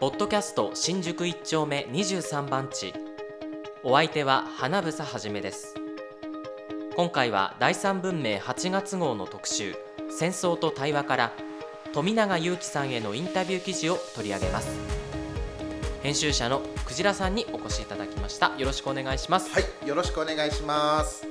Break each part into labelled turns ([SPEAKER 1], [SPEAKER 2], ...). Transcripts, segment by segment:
[SPEAKER 1] ポッドキャスト新宿一丁目23番地。お相手は花房はじめです。今回は第三文明8月号の特集戦争と対話から富永祐樹さんへのインタビュー記事を取り上げます。編集者のクジラさんにお越しいただきました。よろしくお願いします。
[SPEAKER 2] はいよろしくお願いします。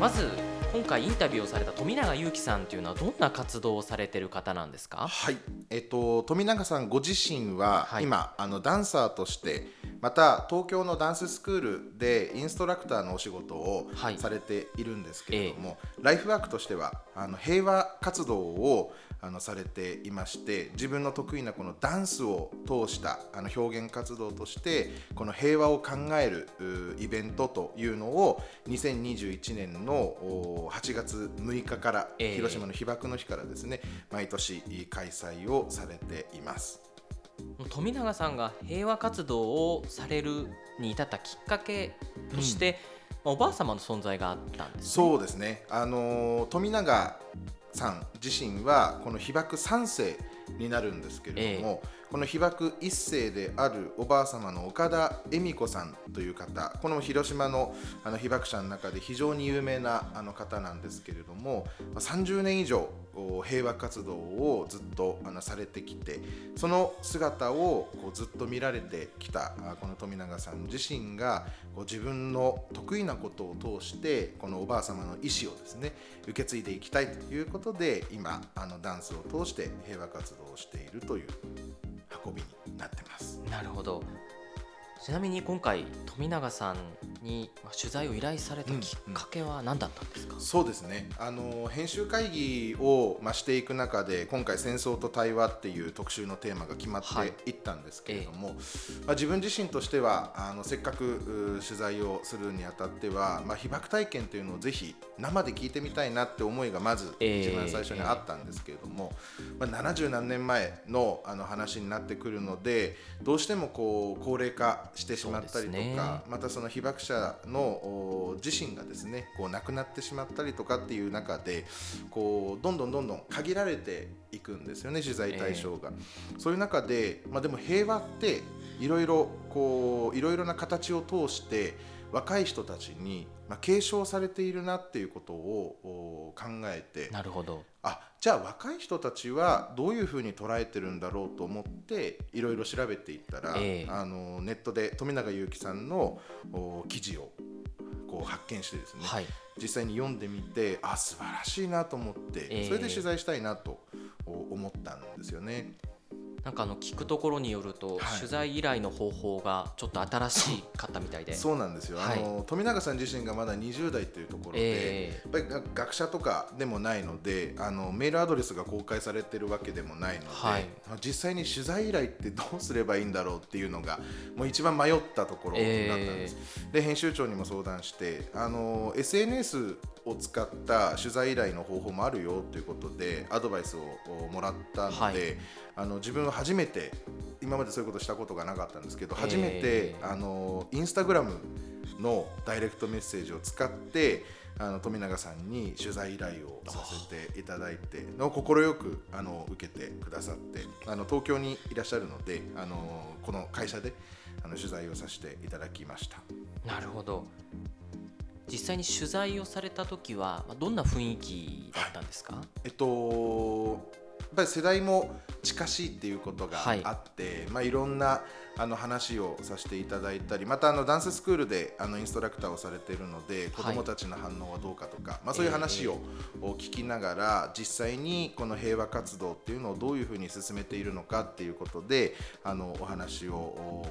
[SPEAKER 1] まず今回インタビューをされた富永祐樹さんというのはどんな活動をされている方なんですか？
[SPEAKER 2] はい。えっと富永さんご自身は、
[SPEAKER 1] はい。
[SPEAKER 2] 今あのダンサーとしてまた東京のダンススクールでインストラクターのお仕事を
[SPEAKER 1] はい
[SPEAKER 2] されているんですけれども、ライフワークとしてはあの平和活動をあのされていまして自分の得意なこのダンスを通したあの表現活動としてこの平和を考えるうイベントというのを2021年のお8月6日から、
[SPEAKER 1] ええ
[SPEAKER 2] 広島の被爆の日からですね毎年開催をされています。
[SPEAKER 1] 富永さんが平和活動をされるに至ったきっかけとして、まあおばあ様の存在があったんです、ね、
[SPEAKER 2] そうですね、あのー富永さん自身はこの被爆3世になるんですけれども、この被爆1世であるおばあ様の岡田恵美子さんという方この広島のあの被爆者の中で非常に有名なあの方なんですけれどもまあ30年以上お平和活動をずっとあのされてきてその姿をこうずっと見られてきたあこの富永さん自身がこう自分の得意なことを通してこのおばあ様の意思をですね受け継いでいきたいということで今あのダンスを通して平和活動をしているという運びになってます。
[SPEAKER 1] なるほどちなみに今回富永さんにまあ取材を依頼されたきっかけは何だったんですか、
[SPEAKER 2] そうですね。あの編集会議を、まあ、していく中で今回「戦争と対話」っていう特集のテーマが決ま
[SPEAKER 1] はい
[SPEAKER 2] ってい。ったんですけれども、まあ、自分自身としてはあのせっかくう取材をするにあたっては、まあ、被爆体験というのをぜひ生で聞いてみたいなって思いがまず
[SPEAKER 1] ええ。
[SPEAKER 2] 一番最初にあったんですけれども、まあ、70何年前のあの話になってくるのでどうしてもこう高齢化してしまったりとか、
[SPEAKER 1] ね。
[SPEAKER 2] またその被爆者のお自身がですねこう亡くなってしまったりとかっていう中でこうどんどんどんどん限られていくんですよね取材対象が。そういう中で、まあ、でも平和っていろいろこういろいろな形を通して若い人たちに、まあ、継承されているなっていうことをお考えて
[SPEAKER 1] なるほど。
[SPEAKER 2] あじゃあ若い人たちはどういうふうに捉えてるんだろうと思っていろいろ調べていったら、
[SPEAKER 1] ええ。
[SPEAKER 2] あのネットで富永祐樹さんのお記事をこう発見してですね、
[SPEAKER 1] はい。
[SPEAKER 2] 実際に読んでみてあ素晴らしいなと思って、
[SPEAKER 1] ええ。
[SPEAKER 2] それで取材したいなとお思ったんですよね。
[SPEAKER 1] なんかあの聞くところによると、
[SPEAKER 2] はい。
[SPEAKER 1] 取材依頼の方法がちょっと新しかったみたいで。
[SPEAKER 2] そうなんですよ、
[SPEAKER 1] はい。
[SPEAKER 2] あの富永さん自身がまだ20代というところで、
[SPEAKER 1] え
[SPEAKER 2] やっぱりが学者とかでもないのであのメールアドレスが公開されてるわけでもないので、
[SPEAKER 1] はい。
[SPEAKER 2] まあ実際に取材依頼ってどうすればいいんだろうっていうのがもう一番迷ったところだったんです、で編集長にも相談してあの SNS を使った取材依頼の方法もあるよということでアドバイスをおもらったので、
[SPEAKER 1] はい。
[SPEAKER 2] あの自分は初めて今までそういうことしたことがなかったんですけど
[SPEAKER 1] えー。
[SPEAKER 2] 初めて、あのインスタグラムのダイレクトメッセージを使ってあの富永さんに取材依頼をさせていただいての快くあの受けてくださってあの東京にいらっしゃるのであのこの会社であの取材をさせていただきました。
[SPEAKER 1] なるほど実際に取材をされた時はどんな雰囲気だったんですか、
[SPEAKER 2] えっとぱり世代も近しいっていうことが
[SPEAKER 1] はい。
[SPEAKER 2] あって、いまあ、いろんなあの話をさせていただいたりまたあのダンススクールであのインストラクターをされているので子どもたちの反応はどうかとか、まあ、そういう話を聞きながら実際にこの平和活動っていうのをどういうふうに進めているのかっていうことであのお話をお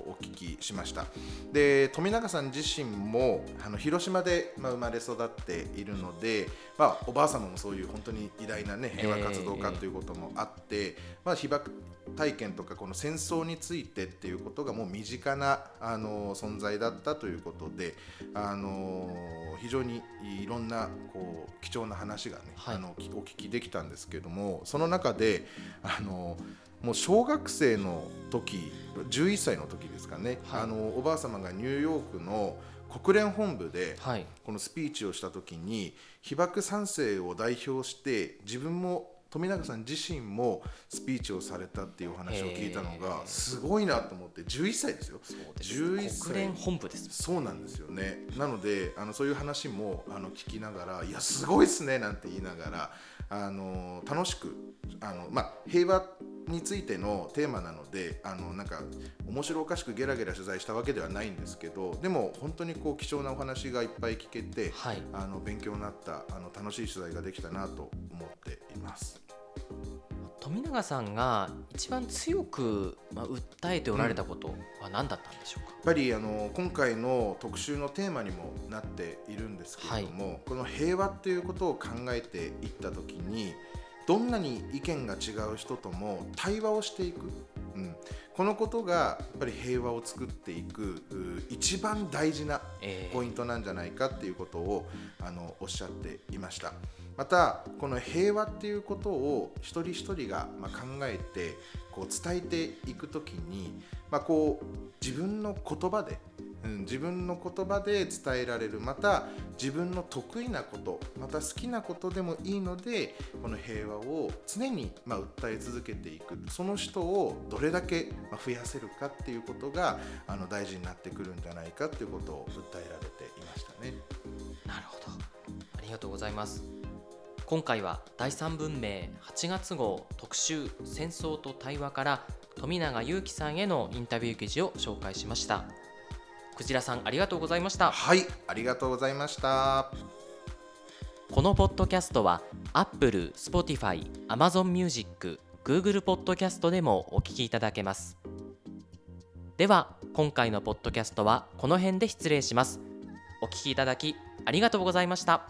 [SPEAKER 2] お聞きしました。で富永さん自身もあの広島で、まあ、生まれ育っているので、まあ、おばあ様もそういう本当に偉大な、ね、平和活動家ということもあって、まあ、被爆体験とかこの戦争についてっていうことがもう身近なあの存在だったということであの非常にいろんなこう貴重な話がね、
[SPEAKER 1] はい。
[SPEAKER 2] あのきお聞きできたんですけれどもその中であのもう小学生の時11歳の時ですかね、
[SPEAKER 1] はい。
[SPEAKER 2] あのおばあ様がニューヨークの国連本部で
[SPEAKER 1] はい。
[SPEAKER 2] このスピーチをした時に被爆3世を代表して自分も富永さん自身もスピーチをされたっていうお話を聞いたの
[SPEAKER 1] へ
[SPEAKER 2] が
[SPEAKER 1] ー。
[SPEAKER 2] すごいなと思って11歳ですよ。
[SPEAKER 1] そうです
[SPEAKER 2] 11歳。
[SPEAKER 1] 国連本部です
[SPEAKER 2] そうなんですよね。なのであのそういう話もあの聞きながら「いやすごいっすね」なんて言いながらあの楽しくあの、まあ、平和についてのテーマなのであのなんか面白おかしくゲラゲラ取材したわけではないんですけどでも本当にこう貴重なお話がいっぱい聞けて、
[SPEAKER 1] はい。
[SPEAKER 2] あの勉強になったあの楽しい取材ができたなと思っています。
[SPEAKER 1] 富永さんが一番強く、まあ、訴えておられたことは何だったんでしょうか、
[SPEAKER 2] やっぱりあの今回の特集のテーマにもなっているんですけれども、この平和っていうことを考えていった時にどんなに意見が違う人とも対話をしていく、うん、このことがやっぱり平和を作っていくう一番大事な
[SPEAKER 1] えー
[SPEAKER 2] ポイントなんじゃないかっていうことをあのおっしゃっていました。またこの平和っていうことを一人一人がまあ考えてこう伝えていくときに、まあ、こう自分の言葉で、うん、自分の言葉で伝えられるまた自分の得意なことまた好きなことでもいいのでこの平和を常にま訴え続けていく。その人をどれだけ増やせるかっていうことがあの大事になってくるんじゃないかっていうことを訴えられていましたね。
[SPEAKER 1] なるほど。ありがとうございます。今回は第三文明8月号特集戦争と対話から富永裕樹さんへのインタビュー記事を紹介しました。クジラさんありがとうございました。
[SPEAKER 2] はい、ありがとうございました。
[SPEAKER 1] このポッドキャストは Apple、Spotify、Amazon Music、Google ポッドキャストでもお聞きいただけます。では今回のポッドキャストはこの辺で失礼します。お聞きいただきありがとうございました